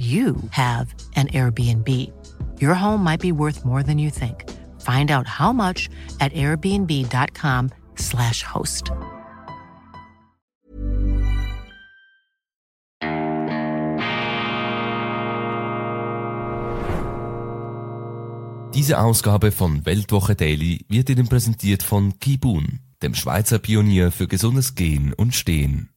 you have an Airbnb. Your home might be worth more than you think. Find out how much at airbnb.com/slash host. Diese Ausgabe von Weltwoche Daily wird Ihnen präsentiert von Kibun, dem Schweizer Pionier für gesundes Gehen und Stehen.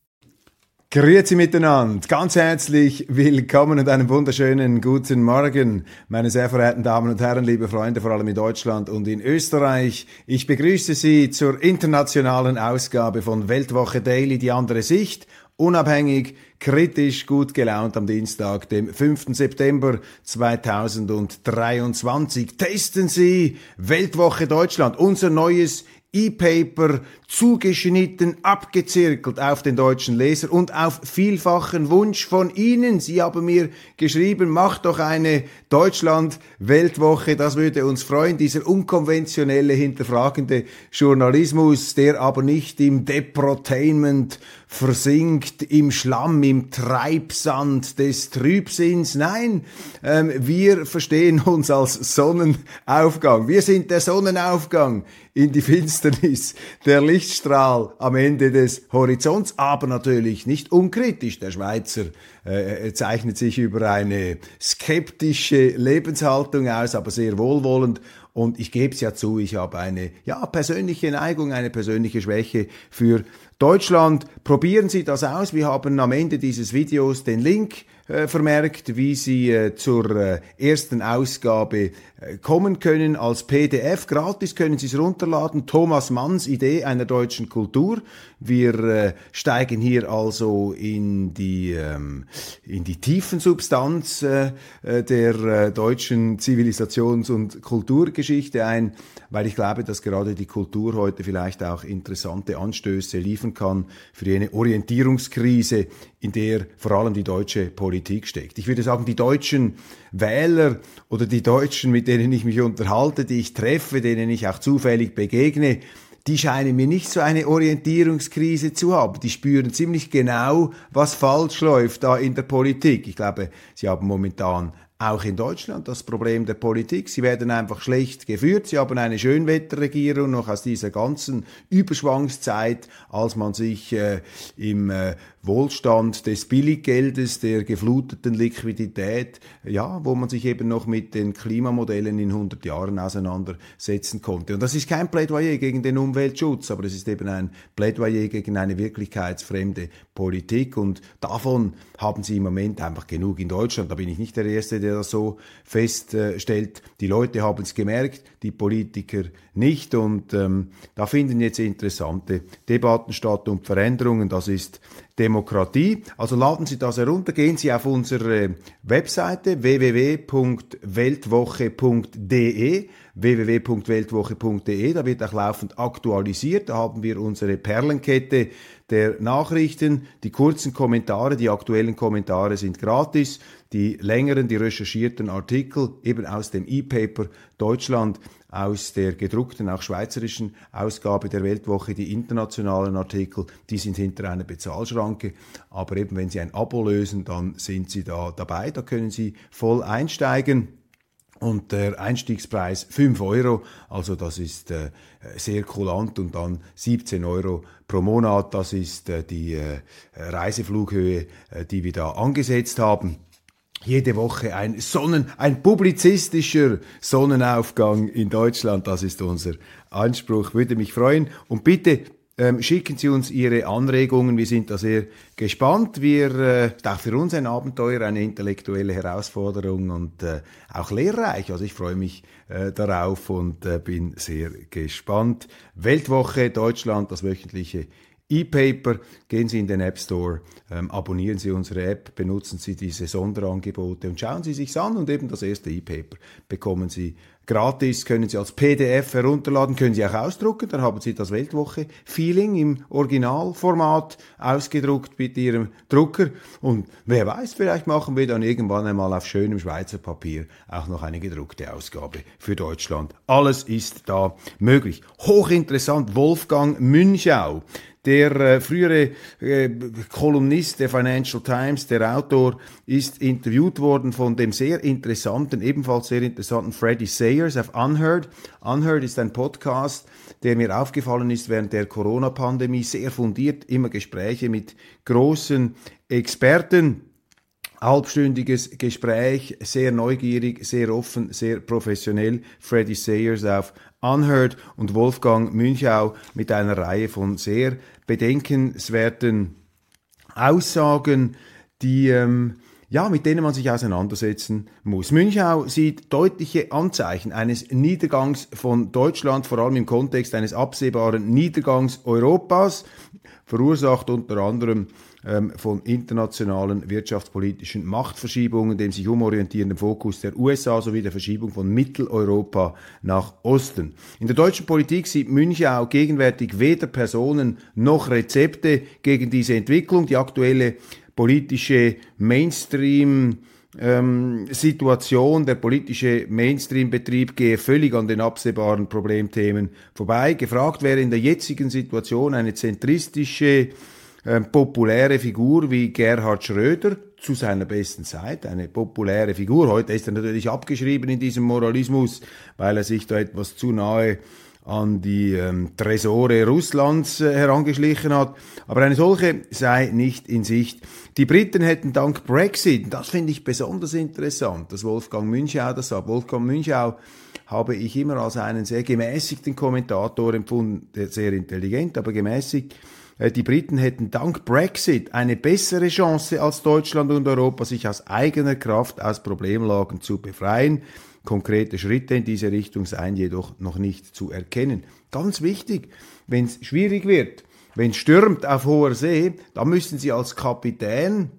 Grüezi miteinander, ganz herzlich willkommen und einen wunderschönen guten Morgen, meine sehr verehrten Damen und Herren, liebe Freunde, vor allem in Deutschland und in Österreich. Ich begrüße Sie zur internationalen Ausgabe von Weltwoche Daily, die andere Sicht, unabhängig, kritisch, gut gelaunt am Dienstag, dem 5. September 2023. Testen Sie Weltwoche Deutschland, unser neues E-Paper zugeschnitten, abgezirkelt auf den deutschen Leser und auf vielfachen Wunsch von Ihnen. Sie haben mir geschrieben, mach doch eine Deutschland-Weltwoche, das würde uns freuen. Dieser unkonventionelle, hinterfragende Journalismus, der aber nicht im Deprotainment versinkt, im Schlamm, im Treibsand des Trübsinns. Nein, ähm, wir verstehen uns als Sonnenaufgang. Wir sind der Sonnenaufgang in die Finsternis, der Lichtstrahl am Ende des Horizonts, aber natürlich nicht unkritisch. Der Schweizer äh, zeichnet sich über eine skeptische Lebenshaltung aus, aber sehr wohlwollend. Und ich gebe es ja zu, ich habe eine ja, persönliche Neigung, eine persönliche Schwäche für Deutschland. Probieren Sie das aus. Wir haben am Ende dieses Videos den Link äh, vermerkt, wie Sie äh, zur ersten Ausgabe kommen können als PDF. Gratis können Sie es runterladen. Thomas Manns Idee einer deutschen Kultur. Wir äh, steigen hier also in die, ähm, in die tiefen Substanz äh, der deutschen Zivilisations- und Kulturgeschichte ein, weil ich glaube, dass gerade die Kultur heute vielleicht auch interessante Anstöße liefern kann für eine Orientierungskrise, in der vor allem die deutsche Politik steckt. Ich würde sagen, die deutschen Wähler oder die Deutschen, mit denen ich mich unterhalte, die ich treffe, denen ich auch zufällig begegne, die scheinen mir nicht so eine Orientierungskrise zu haben. Die spüren ziemlich genau, was falsch läuft da in der Politik. Ich glaube, sie haben momentan auch in Deutschland das Problem der Politik. Sie werden einfach schlecht geführt. Sie haben eine Schönwetterregierung noch aus dieser ganzen Überschwangszeit, als man sich äh, im äh, Wohlstand des Billiggeldes, der gefluteten Liquidität, ja, wo man sich eben noch mit den Klimamodellen in 100 Jahren auseinandersetzen konnte. Und das ist kein Plädoyer gegen den Umweltschutz, aber es ist eben ein Plädoyer gegen eine wirklichkeitsfremde Politik und davon haben sie im Moment einfach genug in Deutschland. Da bin ich nicht der Erste, der das so feststellt. Die Leute haben es gemerkt, die Politiker nicht und ähm, da finden jetzt interessante Debatten statt und Veränderungen. Das ist Demokratie. Also laden Sie das herunter, gehen Sie auf unsere Webseite www.weltwoche.de www.weltwoche.de, da wird auch laufend aktualisiert, da haben wir unsere Perlenkette der Nachrichten, die kurzen Kommentare, die aktuellen Kommentare sind gratis, die längeren, die recherchierten Artikel eben aus dem E-Paper Deutschland aus der gedruckten, auch schweizerischen Ausgabe der Weltwoche, die internationalen Artikel, die sind hinter einer Bezahlschranke. Aber eben, wenn Sie ein Abo lösen, dann sind Sie da dabei, da können Sie voll einsteigen. Und der Einstiegspreis 5 Euro, also das ist äh, sehr kulant. Und dann 17 Euro pro Monat, das ist äh, die äh, Reiseflughöhe, äh, die wir da angesetzt haben jede Woche ein Sonnen, ein publizistischer Sonnenaufgang in Deutschland. Das ist unser Anspruch. Würde mich freuen. Und bitte ähm, schicken Sie uns Ihre Anregungen. Wir sind da sehr gespannt. Wir, äh, auch für uns ein Abenteuer, eine intellektuelle Herausforderung und äh, auch lehrreich. Also ich freue mich äh, darauf und äh, bin sehr gespannt. Weltwoche Deutschland, das wöchentliche E-Paper. Gehen Sie in den App Store ähm, abonnieren Sie unsere App, benutzen Sie diese Sonderangebote und schauen Sie sich's an und eben das erste E-Paper bekommen Sie gratis, können Sie als PDF herunterladen, können Sie auch ausdrucken, dann haben Sie das Weltwoche-Feeling im Originalformat ausgedruckt mit Ihrem Drucker und wer weiß, vielleicht machen wir dann irgendwann einmal auf schönem Schweizer Papier auch noch eine gedruckte Ausgabe für Deutschland. Alles ist da möglich. Hochinteressant, Wolfgang Münchau der äh, frühere äh, Kolumnist der Financial Times, der Autor, ist interviewt worden von dem sehr interessanten, ebenfalls sehr interessanten Freddie Sayers auf Unheard. Unheard ist ein Podcast, der mir aufgefallen ist während der Corona-Pandemie, sehr fundiert, immer Gespräche mit großen Experten halbstündiges Gespräch, sehr neugierig, sehr offen, sehr professionell. Freddie Sayers auf Unheard und Wolfgang Münchau mit einer Reihe von sehr bedenkenswerten Aussagen, die ähm, ja, mit denen man sich auseinandersetzen muss. Münchau sieht deutliche Anzeichen eines Niedergangs von Deutschland, vor allem im Kontext eines absehbaren Niedergangs Europas, verursacht unter anderem ähm, von internationalen wirtschaftspolitischen Machtverschiebungen, dem sich umorientierenden Fokus der USA sowie der Verschiebung von Mitteleuropa nach Osten. In der deutschen Politik sieht Münchau gegenwärtig weder Personen noch Rezepte gegen diese Entwicklung. Die aktuelle politische Mainstream ähm, Situation, der politische Mainstream-Betrieb gehe völlig an den absehbaren Problemthemen vorbei. Gefragt wäre in der jetzigen Situation eine zentristische äh, populäre Figur wie Gerhard Schröder zu seiner besten Zeit, eine populäre Figur. Heute ist er natürlich abgeschrieben in diesem Moralismus, weil er sich da etwas zu nahe an die ähm, Tresore Russlands äh, herangeschlichen hat. Aber eine solche sei nicht in Sicht. Die Briten hätten dank Brexit, das finde ich besonders interessant, dass Wolfgang Münchau das sagt. Wolfgang Münchau habe ich immer als einen sehr gemäßigten Kommentator empfunden, sehr intelligent, aber gemäßigt äh, die Briten hätten dank Brexit eine bessere Chance als Deutschland und Europa, sich aus eigener Kraft aus Problemlagen zu befreien. Konkrete Schritte in diese Richtung seien jedoch noch nicht zu erkennen. Ganz wichtig, wenn es schwierig wird, wenn es stürmt auf hoher See, dann müssen Sie als Kapitän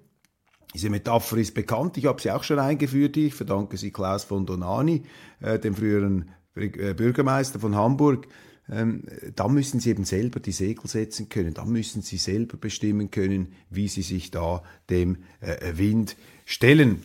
diese Metapher ist bekannt, ich habe sie auch schon eingeführt, ich verdanke sie Klaus von Donani, äh, dem früheren äh, Bürgermeister von Hamburg, ähm, da müssen sie eben selber die Segel setzen können, da müssen sie selber bestimmen können, wie sie sich da dem äh, Wind stellen.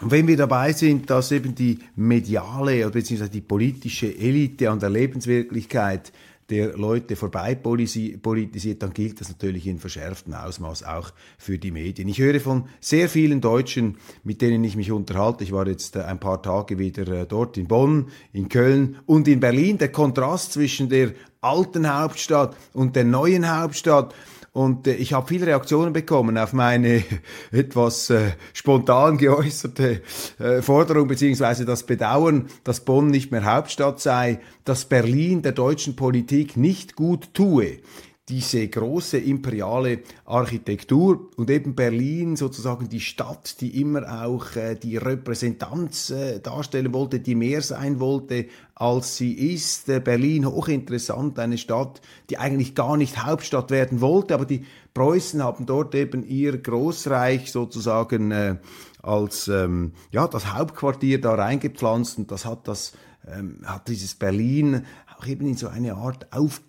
Und wenn wir dabei sind, dass eben die mediale bzw. die politische Elite an der Lebenswirklichkeit der Leute vorbei politisiert, dann gilt das natürlich in verschärftem Ausmaß auch für die Medien. Ich höre von sehr vielen Deutschen, mit denen ich mich unterhalte. Ich war jetzt äh, ein paar Tage wieder äh, dort in Bonn, in Köln und in Berlin. Der Kontrast zwischen der alten Hauptstadt und der neuen Hauptstadt und äh, ich habe viele Reaktionen bekommen auf meine etwas äh, spontan geäußerte äh, Forderung beziehungsweise das Bedauern, dass Bonn nicht mehr Hauptstadt sei, dass Berlin der deutschen Politik nicht gut tue diese große imperiale Architektur und eben Berlin sozusagen die Stadt, die immer auch äh, die Repräsentanz äh, darstellen wollte, die mehr sein wollte, als sie ist. Äh, Berlin hochinteressant, eine Stadt, die eigentlich gar nicht Hauptstadt werden wollte, aber die Preußen haben dort eben ihr Großreich sozusagen äh, als ähm, ja das Hauptquartier da reingepflanzt und das hat das ähm, hat dieses Berlin auch eben in so eine Art auf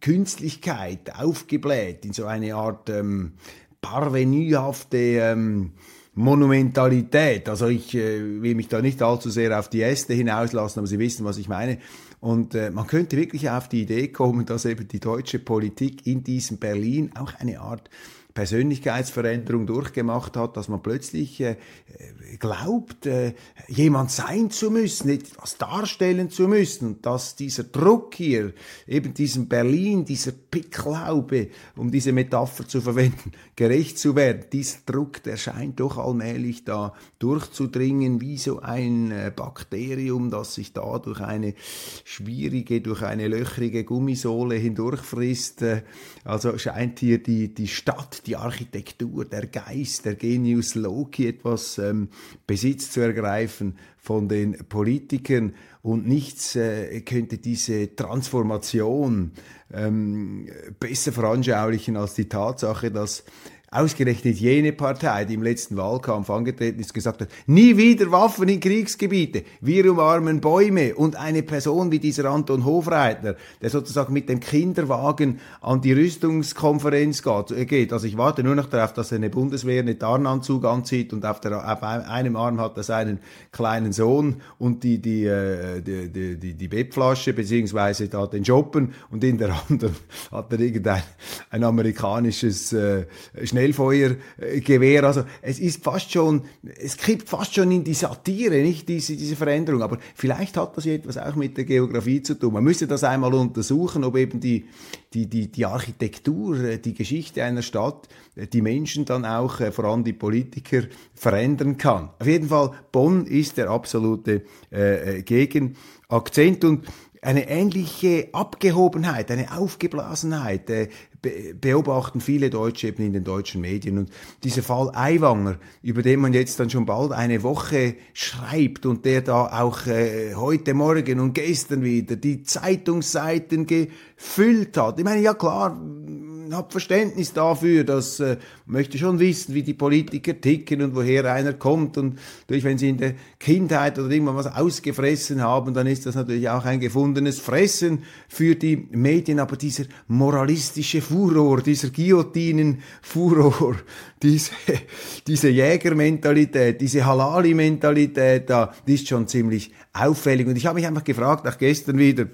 Künstlichkeit aufgebläht, in so eine Art ähm, parvenuhafte ähm, Monumentalität. Also ich äh, will mich da nicht allzu sehr auf die Äste hinauslassen, aber Sie wissen, was ich meine. Und äh, man könnte wirklich auf die Idee kommen, dass eben die deutsche Politik in diesem Berlin auch eine Art Persönlichkeitsveränderung durchgemacht hat, dass man plötzlich äh, glaubt, äh, jemand sein zu müssen, etwas darstellen zu müssen dass dieser Druck hier, eben diesem Berlin, dieser Picklaube, um diese Metapher zu verwenden, gerecht zu werden, dieser Druck, der scheint doch allmählich da durchzudringen, wie so ein äh, Bakterium, das sich da durch eine schwierige, durch eine löchrige Gummisohle hindurchfrisst. Äh, also scheint hier die, die Stadt, die Architektur, der Geist, der Genius Loki etwas ähm, Besitz zu ergreifen von den Politikern. Und nichts äh, könnte diese Transformation ähm, besser veranschaulichen als die Tatsache, dass ausgerechnet jene Partei, die im letzten Wahlkampf angetreten ist, gesagt hat, nie wieder Waffen in Kriegsgebiete, wir umarmen Bäume und eine Person wie dieser Anton Hofreitner, der sozusagen mit dem Kinderwagen an die Rüstungskonferenz geht. Also ich warte nur noch darauf, dass eine Bundeswehr einen Tarnanzug anzieht und auf, der, auf einem Arm hat er seinen kleinen Sohn und die, die, äh, die, die, die, die Bettflasche beziehungsweise da den Joppen und in der anderen hat er irgendein ein amerikanisches äh, Schnellfeuergewehr. Also es ist fast schon, es kippt fast schon in die Satire, nicht diese, diese Veränderung. Aber vielleicht hat das etwas auch mit der Geografie zu tun. Man müsste das einmal untersuchen, ob eben die, die, die, die Architektur, äh, die Geschichte einer Stadt, äh, die Menschen dann auch, äh, vor allem die Politiker, verändern kann. Auf jeden Fall, Bonn ist der absolute äh, Gegenakzent und eine ähnliche Abgehobenheit, eine Aufgeblasenheit äh, beobachten viele Deutsche eben in den deutschen Medien. Und dieser Fall Aiwanger, über den man jetzt dann schon bald eine Woche schreibt und der da auch äh, heute Morgen und gestern wieder die Zeitungsseiten gefüllt hat. Ich meine, ja klar, habe Verständnis dafür, dass äh, möchte schon wissen, wie die Politiker ticken und woher einer kommt. Und durch wenn sie in der Kindheit oder irgendwann was ausgefressen haben, dann ist das natürlich auch ein gefundenes Fressen für die Medien, aber dieser moralistische Furor, dieser Guillotinen-Furor, diese, diese Jägermentalität, diese Halali-Mentalität da, die ist schon ziemlich auffällig. Und ich habe mich einfach gefragt, auch gestern wieder,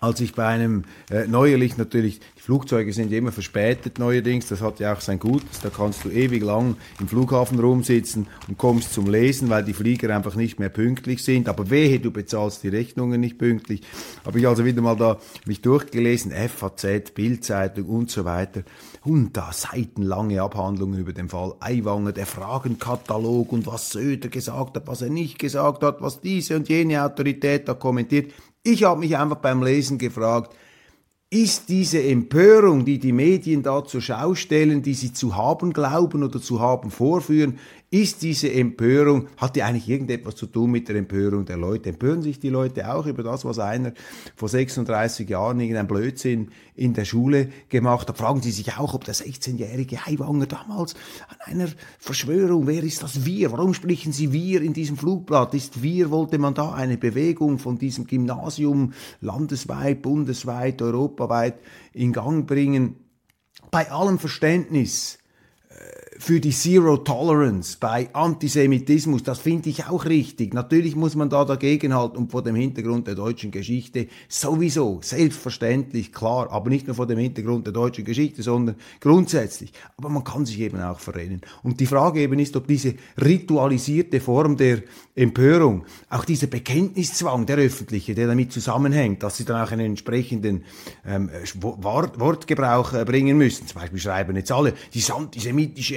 als ich bei einem äh, neuerlich natürlich Flugzeuge sind immer verspätet neuerdings, das hat ja auch sein Gutes, da kannst du ewig lang im Flughafen rumsitzen und kommst zum Lesen, weil die Flieger einfach nicht mehr pünktlich sind, aber wehe, du bezahlst die Rechnungen nicht pünktlich. Habe ich also wieder mal da mich durchgelesen, FAZ, Bildzeitung und so weiter und da seitenlange Abhandlungen über den Fall Aiwanger, der Fragenkatalog und was Söder gesagt hat, was er nicht gesagt hat, was diese und jene Autorität da kommentiert. Ich habe mich einfach beim Lesen gefragt, ist diese Empörung, die die Medien da zur Schau stellen, die sie zu haben glauben oder zu haben vorführen, ist diese Empörung, hat die eigentlich irgendetwas zu tun mit der Empörung der Leute? Empören sich die Leute auch über das, was einer vor 36 Jahren irgendein Blödsinn in der Schule gemacht hat? Fragen Sie sich auch, ob der 16-jährige Heiwanger damals an einer Verschwörung, wer ist das Wir? Warum sprechen Sie Wir in diesem Flugblatt? Ist Wir, wollte man da eine Bewegung von diesem Gymnasium landesweit, bundesweit, europaweit in Gang bringen? Bei allem Verständnis für die Zero Tolerance bei Antisemitismus, das finde ich auch richtig. Natürlich muss man da dagegenhalten und vor dem Hintergrund der deutschen Geschichte sowieso, selbstverständlich, klar, aber nicht nur vor dem Hintergrund der deutschen Geschichte, sondern grundsätzlich. Aber man kann sich eben auch verrennen. Und die Frage eben ist, ob diese ritualisierte Form der Empörung, auch dieser Bekenntniszwang, der öffentliche, der damit zusammenhängt, dass sie dann auch einen entsprechenden ähm, Wort, Wortgebrauch äh, bringen müssen. Zum Beispiel schreiben jetzt alle, die antisemitische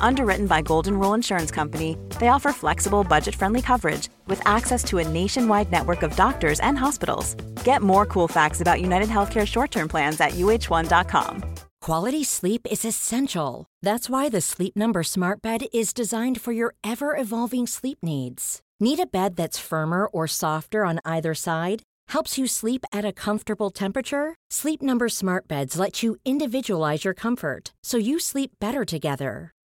Underwritten by Golden Rule Insurance Company, they offer flexible, budget friendly coverage with access to a nationwide network of doctors and hospitals. Get more cool facts about United Healthcare short term plans at uh1.com. Quality sleep is essential. That's why the Sleep Number Smart Bed is designed for your ever evolving sleep needs. Need a bed that's firmer or softer on either side? Helps you sleep at a comfortable temperature? Sleep Number Smart Beds let you individualize your comfort so you sleep better together.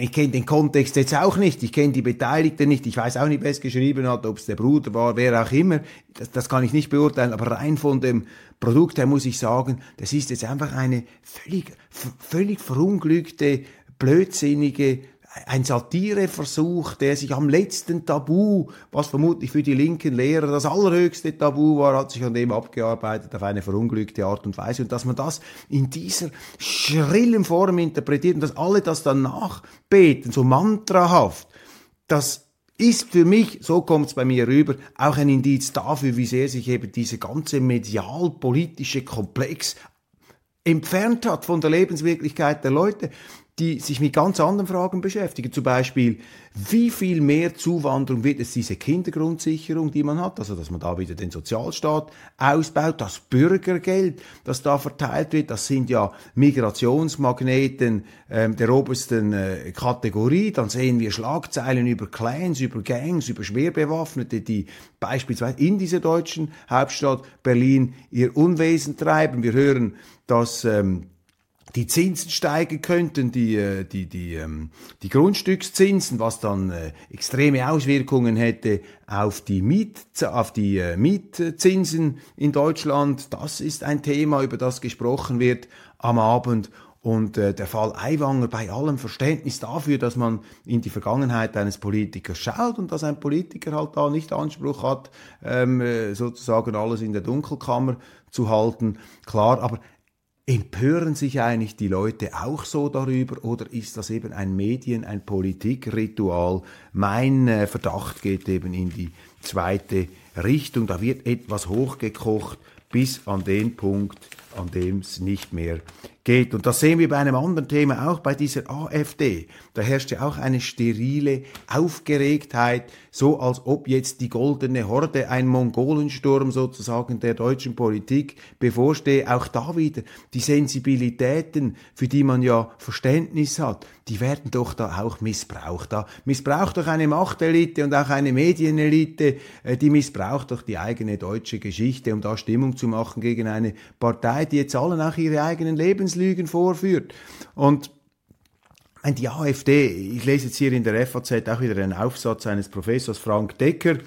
ich kenne den Kontext jetzt auch nicht, ich kenne die Beteiligten nicht, ich weiß auch nicht, wer es geschrieben hat, ob es der Bruder war, wer auch immer, das, das kann ich nicht beurteilen, aber rein von dem Produkt her muss ich sagen, das ist jetzt einfach eine völlig, völlig verunglückte, blödsinnige ein Satireversuch, der sich am letzten Tabu, was vermutlich für die linken Lehrer das allerhöchste Tabu war, hat sich an dem abgearbeitet auf eine verunglückte Art und Weise. Und dass man das in dieser schrillen Form interpretiert und dass alle das dann nachbeten, so mantrahaft, das ist für mich, so kommt es bei mir rüber, auch ein Indiz dafür, wie sehr sich eben dieser ganze medial-politische Komplex entfernt hat von der Lebenswirklichkeit der Leute die sich mit ganz anderen Fragen beschäftigen. Zum Beispiel, wie viel mehr Zuwanderung wird es diese Kindergrundsicherung, die man hat, also dass man da wieder den Sozialstaat ausbaut, das Bürgergeld, das da verteilt wird, das sind ja Migrationsmagneten ähm, der obersten äh, Kategorie. Dann sehen wir Schlagzeilen über Clans, über Gangs, über Schwerbewaffnete, die beispielsweise in dieser deutschen Hauptstadt Berlin ihr Unwesen treiben. Wir hören, dass ähm, die Zinsen steigen könnten, die, äh, die, die, ähm, die Grundstückszinsen, was dann äh, extreme Auswirkungen hätte auf die, Miet, auf die äh, Mietzinsen in Deutschland. Das ist ein Thema, über das gesprochen wird am Abend. Und äh, der Fall Aiwanger bei allem Verständnis dafür, dass man in die Vergangenheit eines Politikers schaut und dass ein Politiker halt da nicht Anspruch hat, ähm, sozusagen alles in der Dunkelkammer zu halten. Klar, aber Empören sich eigentlich die Leute auch so darüber oder ist das eben ein Medien-, ein Politikritual? Mein äh, Verdacht geht eben in die zweite Richtung. Da wird etwas hochgekocht bis an den Punkt, an dem es nicht mehr geht. Und das sehen wir bei einem anderen Thema auch, bei dieser AfD. Da herrscht ja auch eine sterile Aufgeregtheit, so als ob jetzt die goldene Horde, ein Mongolensturm sozusagen der deutschen Politik bevorstehe. Auch da wieder die Sensibilitäten, für die man ja Verständnis hat, die werden doch da auch missbraucht. Da missbraucht doch eine Machtelite und auch eine Medienelite, äh, die missbraucht doch die eigene deutsche Geschichte, um da Stimmung zu machen gegen eine Partei, die jetzt allen auch ihre eigenen Lebenslügen vorführt. Und die AfD, ich lese jetzt hier in der FAZ auch wieder einen Aufsatz eines Professors Frank Decker,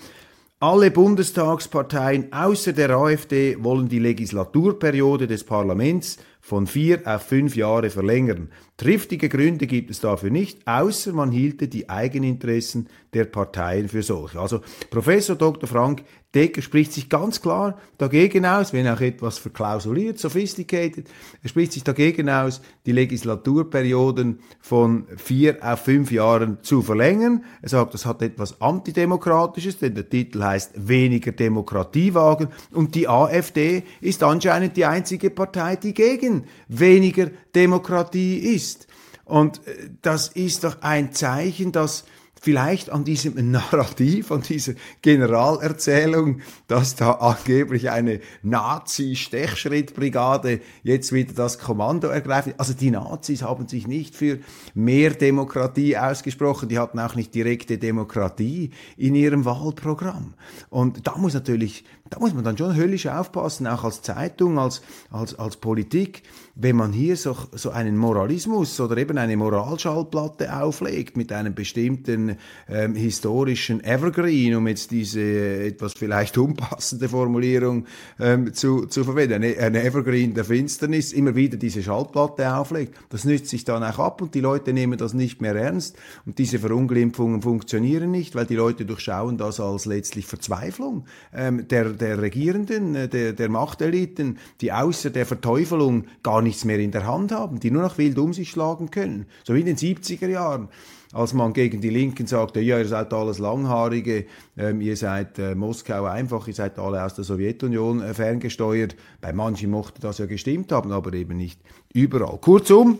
alle Bundestagsparteien außer der AfD wollen die Legislaturperiode des Parlaments von vier auf fünf Jahre verlängern. Triftige Gründe gibt es dafür nicht, außer man hielte die Eigeninteressen der Parteien für solche. Also Professor Dr. Frank Decker spricht sich ganz klar dagegen aus, wenn auch etwas verklausuliert, sophisticated, er spricht sich dagegen aus, die Legislaturperioden von vier auf fünf Jahren zu verlängern. Er sagt, das hat etwas Antidemokratisches, denn der Titel heißt weniger Demokratie wagen und die AfD ist anscheinend die einzige Partei, die gegen weniger Demokratie ist. Und äh, das ist doch ein Zeichen, dass vielleicht an diesem Narrativ, an dieser Generalerzählung, dass da angeblich eine Nazi-Stechschrittbrigade jetzt wieder das Kommando ergreift. Also die Nazis haben sich nicht für mehr Demokratie ausgesprochen, die hatten auch nicht direkte Demokratie in ihrem Wahlprogramm. Und da muss natürlich, da muss man dann schon höllisch aufpassen, auch als Zeitung, als, als, als Politik, wenn man hier so, so einen Moralismus oder eben eine Moralschallplatte auflegt mit einem bestimmten ähm, historischen Evergreen, um jetzt diese etwas vielleicht unpassende Formulierung ähm, zu, zu verwenden, eine, eine Evergreen der Finsternis, immer wieder diese Schallplatte auflegt, das nützt sich dann auch ab und die Leute nehmen das nicht mehr ernst und diese Verunglimpfungen funktionieren nicht, weil die Leute durchschauen das als letztlich Verzweiflung ähm, der, der Regierenden, äh, der, der Machteliten, die außer der Verteufelung gar nichts mehr in der Hand haben, die nur noch wild um sich schlagen können. So wie in den 70er Jahren, als man gegen die Linken sagte, ja, ihr seid alles Langhaarige, ähm, ihr seid äh, Moskau einfach, ihr seid alle aus der Sowjetunion äh, ferngesteuert. Bei manchen mochte das ja gestimmt haben, aber eben nicht überall. Kurzum,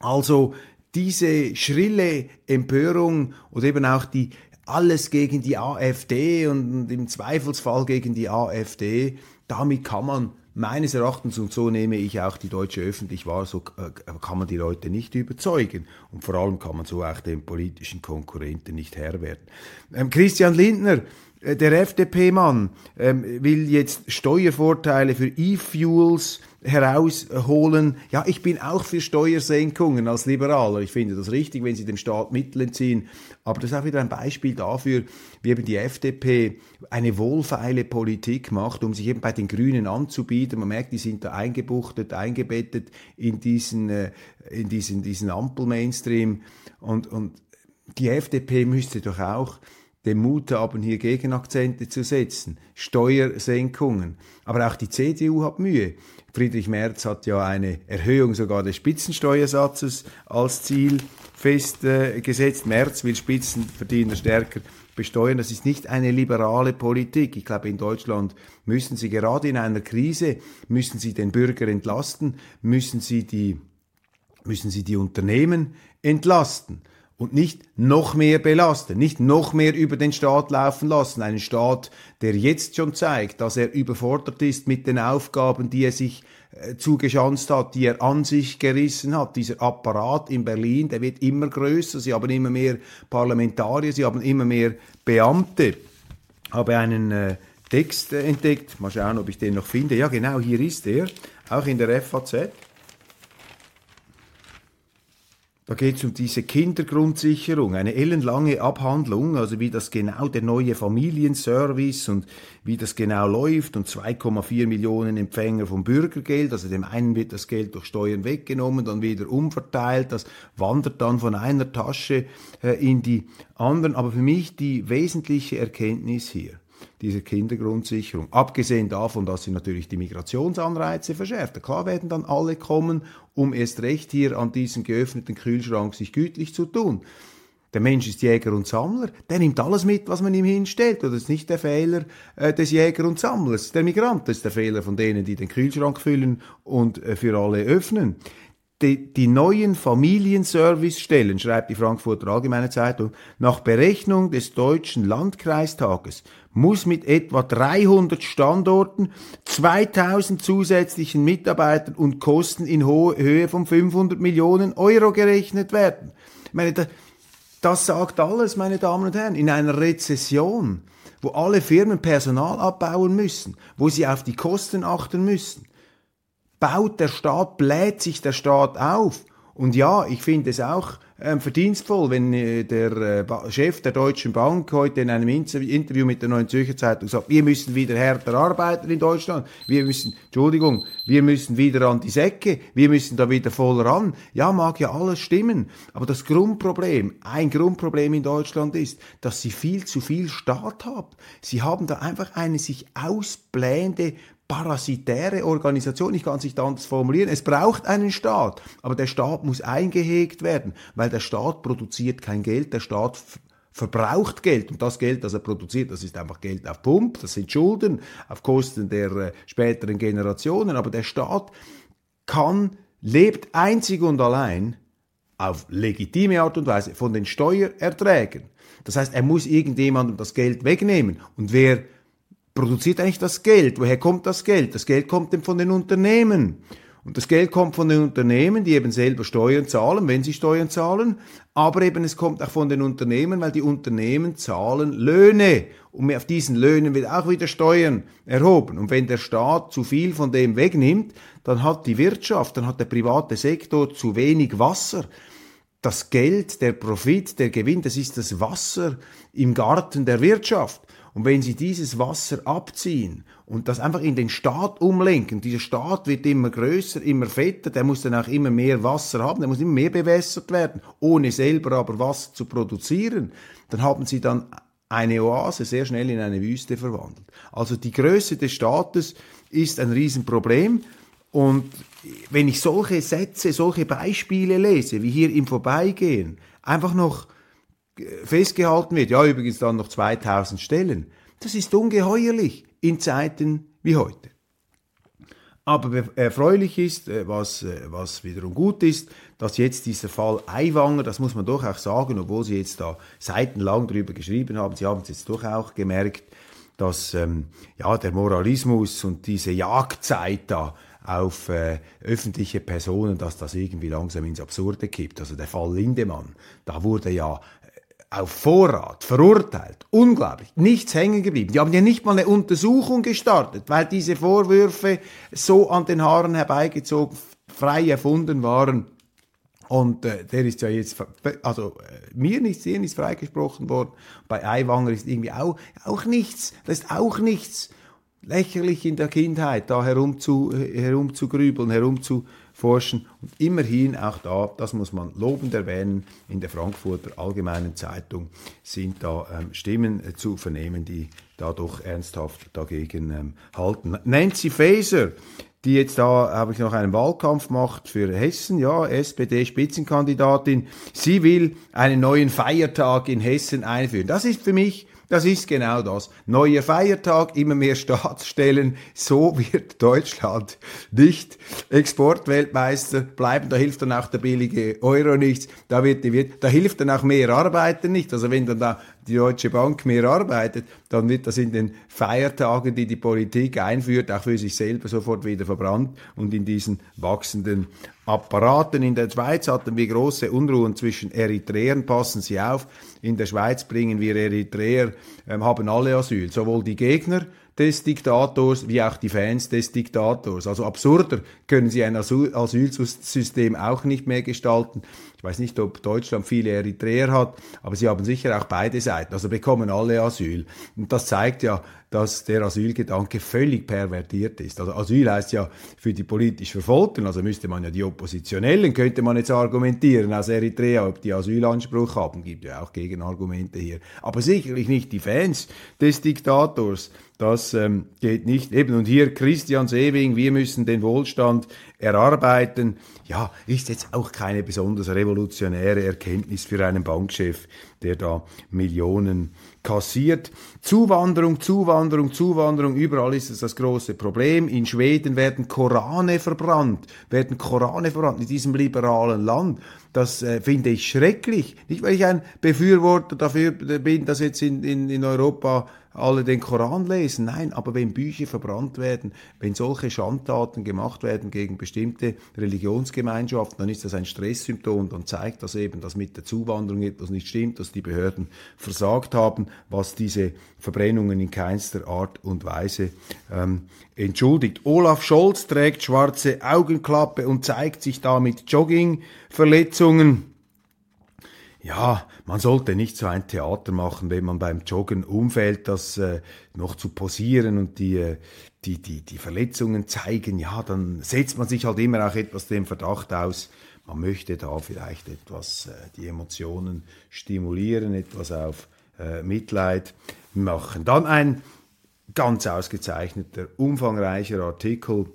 also diese schrille Empörung oder eben auch die alles gegen die AfD und im Zweifelsfall gegen die AfD, damit kann man meines Erachtens, und so nehme ich auch die deutsche öffentlich wahr, so äh, kann man die Leute nicht überzeugen. Und vor allem kann man so auch den politischen Konkurrenten nicht Herr werden. Ähm, Christian Lindner der FDP-Mann ähm, will jetzt Steuervorteile für E-Fuels herausholen. Ja, ich bin auch für Steuersenkungen als Liberaler. Ich finde das richtig, wenn sie dem Staat Mittel entziehen. Aber das ist auch wieder ein Beispiel dafür, wie eben die FDP eine wohlfeile Politik macht, um sich eben bei den Grünen anzubieten. Man merkt, die sind da eingebuchtet, eingebettet in diesen, äh, in diesen, diesen Ampel-Mainstream. Und, und die FDP müsste doch auch den Mut haben, hier Gegenakzente zu setzen, Steuersenkungen. Aber auch die CDU hat Mühe. Friedrich Merz hat ja eine Erhöhung sogar des Spitzensteuersatzes als Ziel festgesetzt. Merz will Spitzenverdiener stärker besteuern. Das ist nicht eine liberale Politik. Ich glaube, in Deutschland müssen Sie gerade in einer Krise, müssen Sie den Bürger entlasten, müssen Sie die, müssen Sie die Unternehmen entlasten und nicht noch mehr belasten, nicht noch mehr über den Staat laufen lassen. Einen Staat, der jetzt schon zeigt, dass er überfordert ist mit den Aufgaben, die er sich äh, zugeschanzt hat, die er an sich gerissen hat. Dieser Apparat in Berlin, der wird immer größer. Sie haben immer mehr Parlamentarier, sie haben immer mehr Beamte. Ich habe einen äh, Text entdeckt. Mal schauen, ob ich den noch finde. Ja, genau, hier ist er. Auch in der FAZ. Da geht es um diese Kindergrundsicherung, eine ellenlange Abhandlung, also wie das genau der neue Familienservice und wie das genau läuft und 2,4 Millionen Empfänger vom Bürgergeld, also dem einen wird das Geld durch Steuern weggenommen, dann wieder umverteilt, das wandert dann von einer Tasche äh, in die anderen. Aber für mich die wesentliche Erkenntnis hier, dieser Kindergrundsicherung. Abgesehen davon, dass sie natürlich die Migrationsanreize verschärft. Klar werden dann alle kommen, um erst recht hier an diesem geöffneten Kühlschrank sich gütlich zu tun. Der Mensch ist Jäger und Sammler, der nimmt alles mit, was man ihm hinstellt. das ist nicht der Fehler äh, des Jäger und Sammlers, der Migrant. Ist der Fehler von denen, die den Kühlschrank füllen und äh, für alle öffnen die, die neuen Familienservicestellen, schreibt die Frankfurter Allgemeine Zeitung, nach Berechnung des Deutschen Landkreistages muss mit etwa 300 Standorten, 2000 zusätzlichen Mitarbeitern und Kosten in Höhe von 500 Millionen Euro gerechnet werden. Ich meine, das, das sagt alles, meine Damen und Herren, in einer Rezession, wo alle Firmen Personal abbauen müssen, wo sie auf die Kosten achten müssen baut der Staat, bläht sich der Staat auf. Und ja, ich finde es auch ähm, verdienstvoll, wenn äh, der äh, Chef der Deutschen Bank heute in einem Interview mit der Neuen Zürcher Zeitung sagt, wir müssen wieder härter arbeiten in Deutschland, wir müssen, Entschuldigung, wir müssen wieder an die Säcke, wir müssen da wieder voll ran. Ja, mag ja alles stimmen, aber das Grundproblem, ein Grundproblem in Deutschland ist, dass sie viel zu viel Staat haben. Sie haben da einfach eine sich ausblähende parasitäre Organisation, ich kann es nicht anders formulieren. Es braucht einen Staat, aber der Staat muss eingehegt werden, weil der Staat produziert kein Geld, der Staat verbraucht Geld und das Geld, das er produziert, das ist einfach Geld auf Pump, das sind Schulden auf Kosten der äh, späteren Generationen, aber der Staat kann, lebt einzig und allein auf legitime Art und Weise von den Steuererträgen. Das heißt, er muss irgendjemandem das Geld wegnehmen und wer produziert eigentlich das Geld? Woher kommt das Geld? Das Geld kommt eben von den Unternehmen. Und das Geld kommt von den Unternehmen, die eben selber Steuern zahlen, wenn sie Steuern zahlen. Aber eben es kommt auch von den Unternehmen, weil die Unternehmen zahlen Löhne. Und auf diesen Löhnen wird auch wieder Steuern erhoben. Und wenn der Staat zu viel von dem wegnimmt, dann hat die Wirtschaft, dann hat der private Sektor zu wenig Wasser. Das Geld, der Profit, der Gewinn, das ist das Wasser im Garten der Wirtschaft. Und wenn sie dieses Wasser abziehen und das einfach in den Staat umlenken, dieser Staat wird immer größer, immer fetter, der muss dann auch immer mehr Wasser haben, der muss immer mehr bewässert werden, ohne selber aber Wasser zu produzieren, dann haben sie dann eine Oase sehr schnell in eine Wüste verwandelt. Also die Größe des Staates ist ein Riesenproblem und wenn ich solche Sätze, solche Beispiele lese, wie hier im Vorbeigehen, einfach noch festgehalten wird, ja übrigens dann noch 2000 Stellen, das ist ungeheuerlich in Zeiten wie heute. Aber erfreulich ist, äh, was, äh, was wiederum gut ist, dass jetzt dieser Fall Aiwanger, das muss man doch auch sagen, obwohl Sie jetzt da seitenlang darüber geschrieben haben, Sie haben es jetzt doch auch gemerkt, dass ähm, ja, der Moralismus und diese Jagdzeit da auf äh, öffentliche Personen, dass das irgendwie langsam ins Absurde kippt. Also der Fall Lindemann, da wurde ja auf Vorrat, verurteilt, unglaublich, nichts hängen geblieben. Die haben ja nicht mal eine Untersuchung gestartet, weil diese Vorwürfe so an den Haaren herbeigezogen, frei erfunden waren. Und äh, der ist ja jetzt, also äh, mir nichts, dir nichts freigesprochen worden. Bei Aiwanger ist irgendwie auch, auch nichts. Das ist auch nichts lächerlich in der Kindheit, da herum zu, herum zu grübeln, herum zu forschen. Und immerhin auch da, das muss man lobend erwähnen, in der Frankfurter Allgemeinen Zeitung sind da ähm, Stimmen äh, zu vernehmen, die da doch ernsthaft dagegen ähm, halten. Nancy Faeser, die jetzt da, habe ich noch einen Wahlkampf macht für Hessen, ja, SPD-Spitzenkandidatin. Sie will einen neuen Feiertag in Hessen einführen. Das ist für mich das ist genau das. Neuer Feiertag, immer mehr Staatsstellen. So wird Deutschland nicht Exportweltmeister bleiben. Da hilft dann auch der billige Euro nichts. Da, wird, da hilft dann auch mehr Arbeiten nicht. Also wenn dann da die Deutsche Bank mehr arbeitet, dann wird das in den Feiertagen, die die Politik einführt, auch für sich selber sofort wieder verbrannt und in diesen wachsenden Apparaten. In der Schweiz hatten wir große Unruhen zwischen Eritreern, passen Sie auf, in der Schweiz bringen wir Eritreer, ähm, haben alle Asyl, sowohl die Gegner des Diktators wie auch die Fans des Diktators. Also absurder können sie ein Asylsystem auch nicht mehr gestalten. Ich weiß nicht, ob Deutschland viele Eritreer hat, aber sie haben sicher auch beide Seiten. Also bekommen alle Asyl. Und das zeigt ja, dass der Asylgedanke völlig pervertiert ist. Also Asyl heißt ja für die politisch Verfolgten, also müsste man ja die Oppositionellen, könnte man jetzt argumentieren aus Eritrea, ob die Asylanspruch haben, gibt ja auch Gegenargumente hier. Aber sicherlich nicht die Fans des Diktators. Das ähm, geht nicht. Eben, und hier Christian Sewing, wir müssen den Wohlstand erarbeiten. Ja, ist jetzt auch keine besonders revolutionäre Erkenntnis für einen Bankchef, der da Millionen kassiert. Zuwanderung, Zuwanderung, Zuwanderung, überall ist es das große Problem. In Schweden werden Korane verbrannt, werden Korane verbrannt in diesem liberalen Land. Das äh, finde ich schrecklich. Nicht, weil ich ein Befürworter dafür bin, dass jetzt in, in, in Europa alle den Koran lesen. Nein, aber wenn Bücher verbrannt werden, wenn solche Schandtaten gemacht werden gegen bestimmte Religionsgemeinschaften, dann ist das ein Stresssymptom. Dann zeigt das eben, dass mit der Zuwanderung etwas nicht stimmt, dass die Behörden versagt haben, was diese Verbrennungen in keinster Art und Weise ähm, entschuldigt. Olaf Scholz trägt schwarze Augenklappe und zeigt sich da mit Joggingverletzungen ja, man sollte nicht so ein Theater machen, wenn man beim Joggen umfällt, das äh, noch zu posieren und die, äh, die, die, die Verletzungen zeigen, ja, dann setzt man sich halt immer auch etwas dem Verdacht aus, man möchte da vielleicht etwas äh, die Emotionen stimulieren, etwas auf äh, Mitleid machen. Dann ein ganz ausgezeichneter, umfangreicher Artikel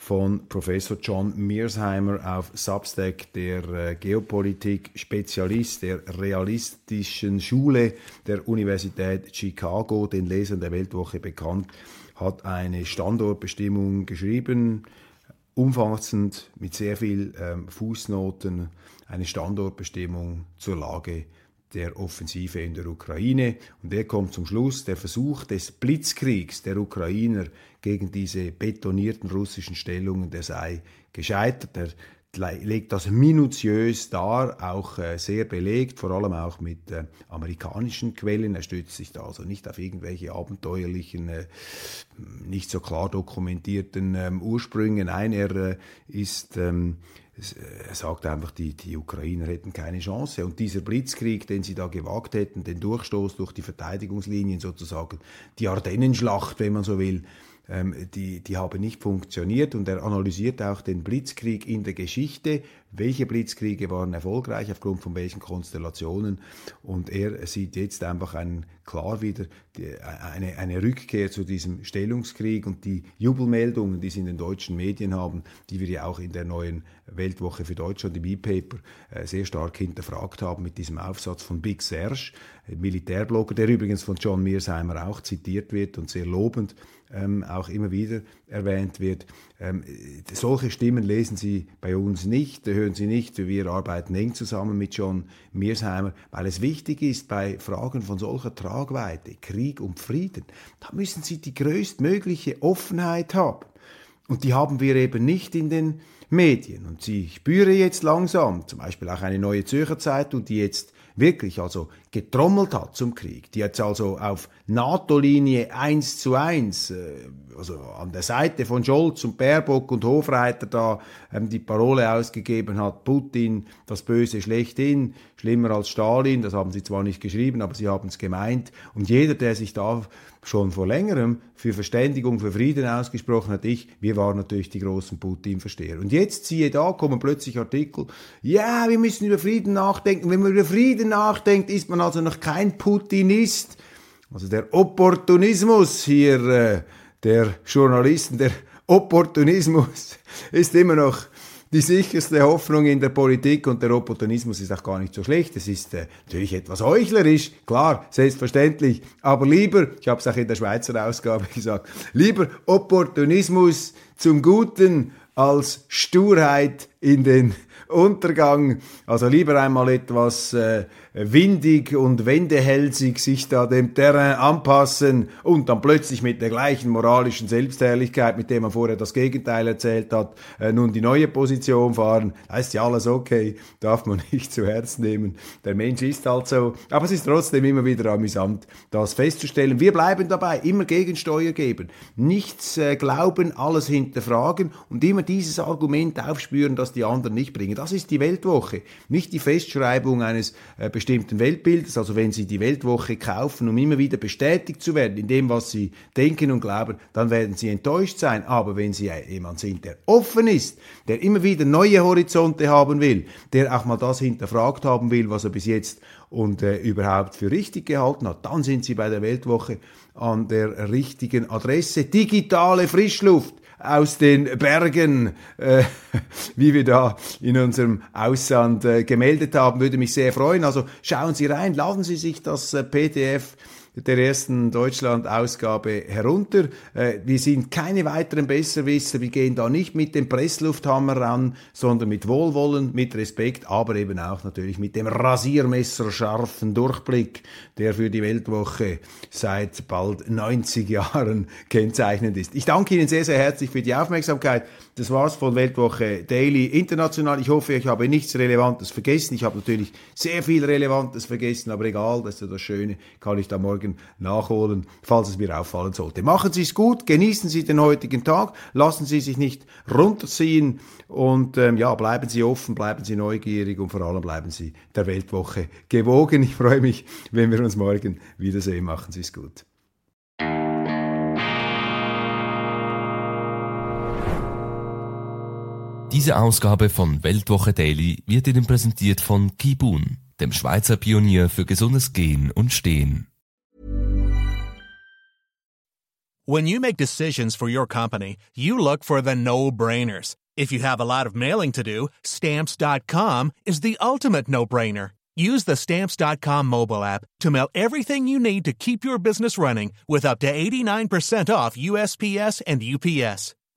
von Professor John Mearsheimer auf Substack, der äh, Geopolitik-Spezialist der realistischen Schule der Universität Chicago, den Lesern der Weltwoche bekannt, hat eine Standortbestimmung geschrieben, umfassend mit sehr viel ähm, Fußnoten, eine Standortbestimmung zur Lage der Offensive in der Ukraine. Und er kommt zum Schluss, der Versuch des Blitzkriegs der Ukrainer gegen diese betonierten russischen Stellungen, der sei gescheitert. Er legt das minutiös dar, auch äh, sehr belegt, vor allem auch mit äh, amerikanischen Quellen. Er stützt sich da also nicht auf irgendwelche abenteuerlichen, äh, nicht so klar dokumentierten ähm, Ursprünge. Nein, er ist ähm, er sagt einfach, die, die Ukrainer hätten keine Chance. Und dieser Blitzkrieg, den sie da gewagt hätten, den Durchstoß durch die Verteidigungslinien sozusagen, die Ardennenschlacht, wenn man so will, ähm, die, die haben nicht funktioniert und er analysiert auch den Blitzkrieg in der Geschichte, welche Blitzkriege waren erfolgreich, aufgrund von welchen Konstellationen und er sieht jetzt einfach einen, klar wieder die, eine, eine Rückkehr zu diesem Stellungskrieg und die Jubelmeldungen, die sie in den deutschen Medien haben, die wir ja auch in der neuen Weltwoche für Deutschland, im E-Paper, äh, sehr stark hinterfragt haben mit diesem Aufsatz von Big Serge, Militärblogger, der übrigens von John Mearsheimer auch zitiert wird und sehr lobend ähm, auch immer wieder erwähnt wird. Ähm, solche Stimmen lesen Sie bei uns nicht, hören Sie nicht. Wir arbeiten eng zusammen mit John Mearsheimer, weil es wichtig ist bei Fragen von solcher Tragweite, Krieg und Frieden, da müssen Sie die größtmögliche Offenheit haben. Und die haben wir eben nicht in den Medien. Und Sie, ich spüre jetzt langsam, zum Beispiel auch eine neue Zürcher Zeitung, die jetzt wirklich also getrommelt hat zum Krieg, die jetzt also auf NATO-Linie eins zu eins, äh, also an der Seite von Scholz und Baerbock und Hofreiter da ähm, die Parole ausgegeben hat, Putin, das Böse schlechthin, schlimmer als Stalin, das haben sie zwar nicht geschrieben, aber sie haben es gemeint. Und jeder, der sich da schon vor längerem für Verständigung, für Frieden ausgesprochen hat, ich, wir waren natürlich die großen Putin-Versteher. Und jetzt siehe da, kommen plötzlich Artikel, ja, wir müssen über Frieden nachdenken. Wenn man über Frieden nachdenkt, ist man also noch kein Putinist. Also der Opportunismus hier, äh, der Journalisten, der Opportunismus ist immer noch die sicherste Hoffnung in der Politik und der Opportunismus ist auch gar nicht so schlecht. Es ist äh, natürlich etwas heuchlerisch, klar, selbstverständlich, aber lieber, ich habe es auch in der Schweizer Ausgabe gesagt, lieber Opportunismus zum Guten als Sturheit in den Untergang. Also lieber einmal etwas äh, windig und wendehälsig sich da dem Terrain anpassen und dann plötzlich mit der gleichen moralischen Selbstherrlichkeit, mit der man vorher das Gegenteil erzählt hat, äh, nun die neue Position fahren. Da ist ja alles okay, darf man nicht zu Herzen nehmen. Der Mensch ist halt so. Aber es ist trotzdem immer wieder amüsant, das festzustellen. Wir bleiben dabei, immer Gegensteuer geben. Nichts äh, glauben, alles hinterfragen und immer dieses Argument aufspüren, das die anderen nicht bringen. Das ist die Weltwoche, nicht die Festschreibung eines äh, bestimmten Weltbildes. Also wenn Sie die Weltwoche kaufen, um immer wieder bestätigt zu werden in dem, was Sie denken und glauben, dann werden Sie enttäuscht sein. Aber wenn Sie jemand sind, der offen ist, der immer wieder neue Horizonte haben will, der auch mal das hinterfragt haben will, was er bis jetzt und äh, überhaupt für richtig gehalten hat, dann sind Sie bei der Weltwoche an der richtigen Adresse. Digitale Frischluft aus den Bergen, äh, wie wir da in unserem Aussand äh, gemeldet haben, würde mich sehr freuen. Also schauen Sie rein, laden Sie sich das äh, PDF der ersten Deutschland-Ausgabe herunter. Äh, wir sind keine weiteren Besserwisser, wir gehen da nicht mit dem Presslufthammer ran, sondern mit Wohlwollen, mit Respekt, aber eben auch natürlich mit dem rasiermesserscharfen Durchblick, der für die Weltwoche seit bald 90 Jahren kennzeichnend ist. Ich danke Ihnen sehr, sehr herzlich für die Aufmerksamkeit. Das war's von Weltwoche Daily International. Ich hoffe, ich habe nichts Relevantes vergessen. Ich habe natürlich sehr viel Relevantes vergessen, aber egal, das ist ja das Schöne, kann ich da morgen nachholen, falls es mir auffallen sollte. Machen Sie es gut, genießen Sie den heutigen Tag, lassen Sie sich nicht runterziehen und ähm, ja, bleiben Sie offen, bleiben Sie neugierig und vor allem bleiben Sie der Weltwoche gewogen. Ich freue mich, wenn wir uns morgen wiedersehen. Machen Sie es gut. Diese Ausgabe von Weltwoche Daily wird Ihnen präsentiert von Kibun, dem Schweizer Pionier für gesundes Gehen und Stehen. When you make decisions for your company, you look for the no-brainers. If you have a lot of mailing to do, stamps.com is the ultimate no-brainer. Use the stamps.com mobile app to mail everything you need to keep your business running with up to 89% off USPS and UPS.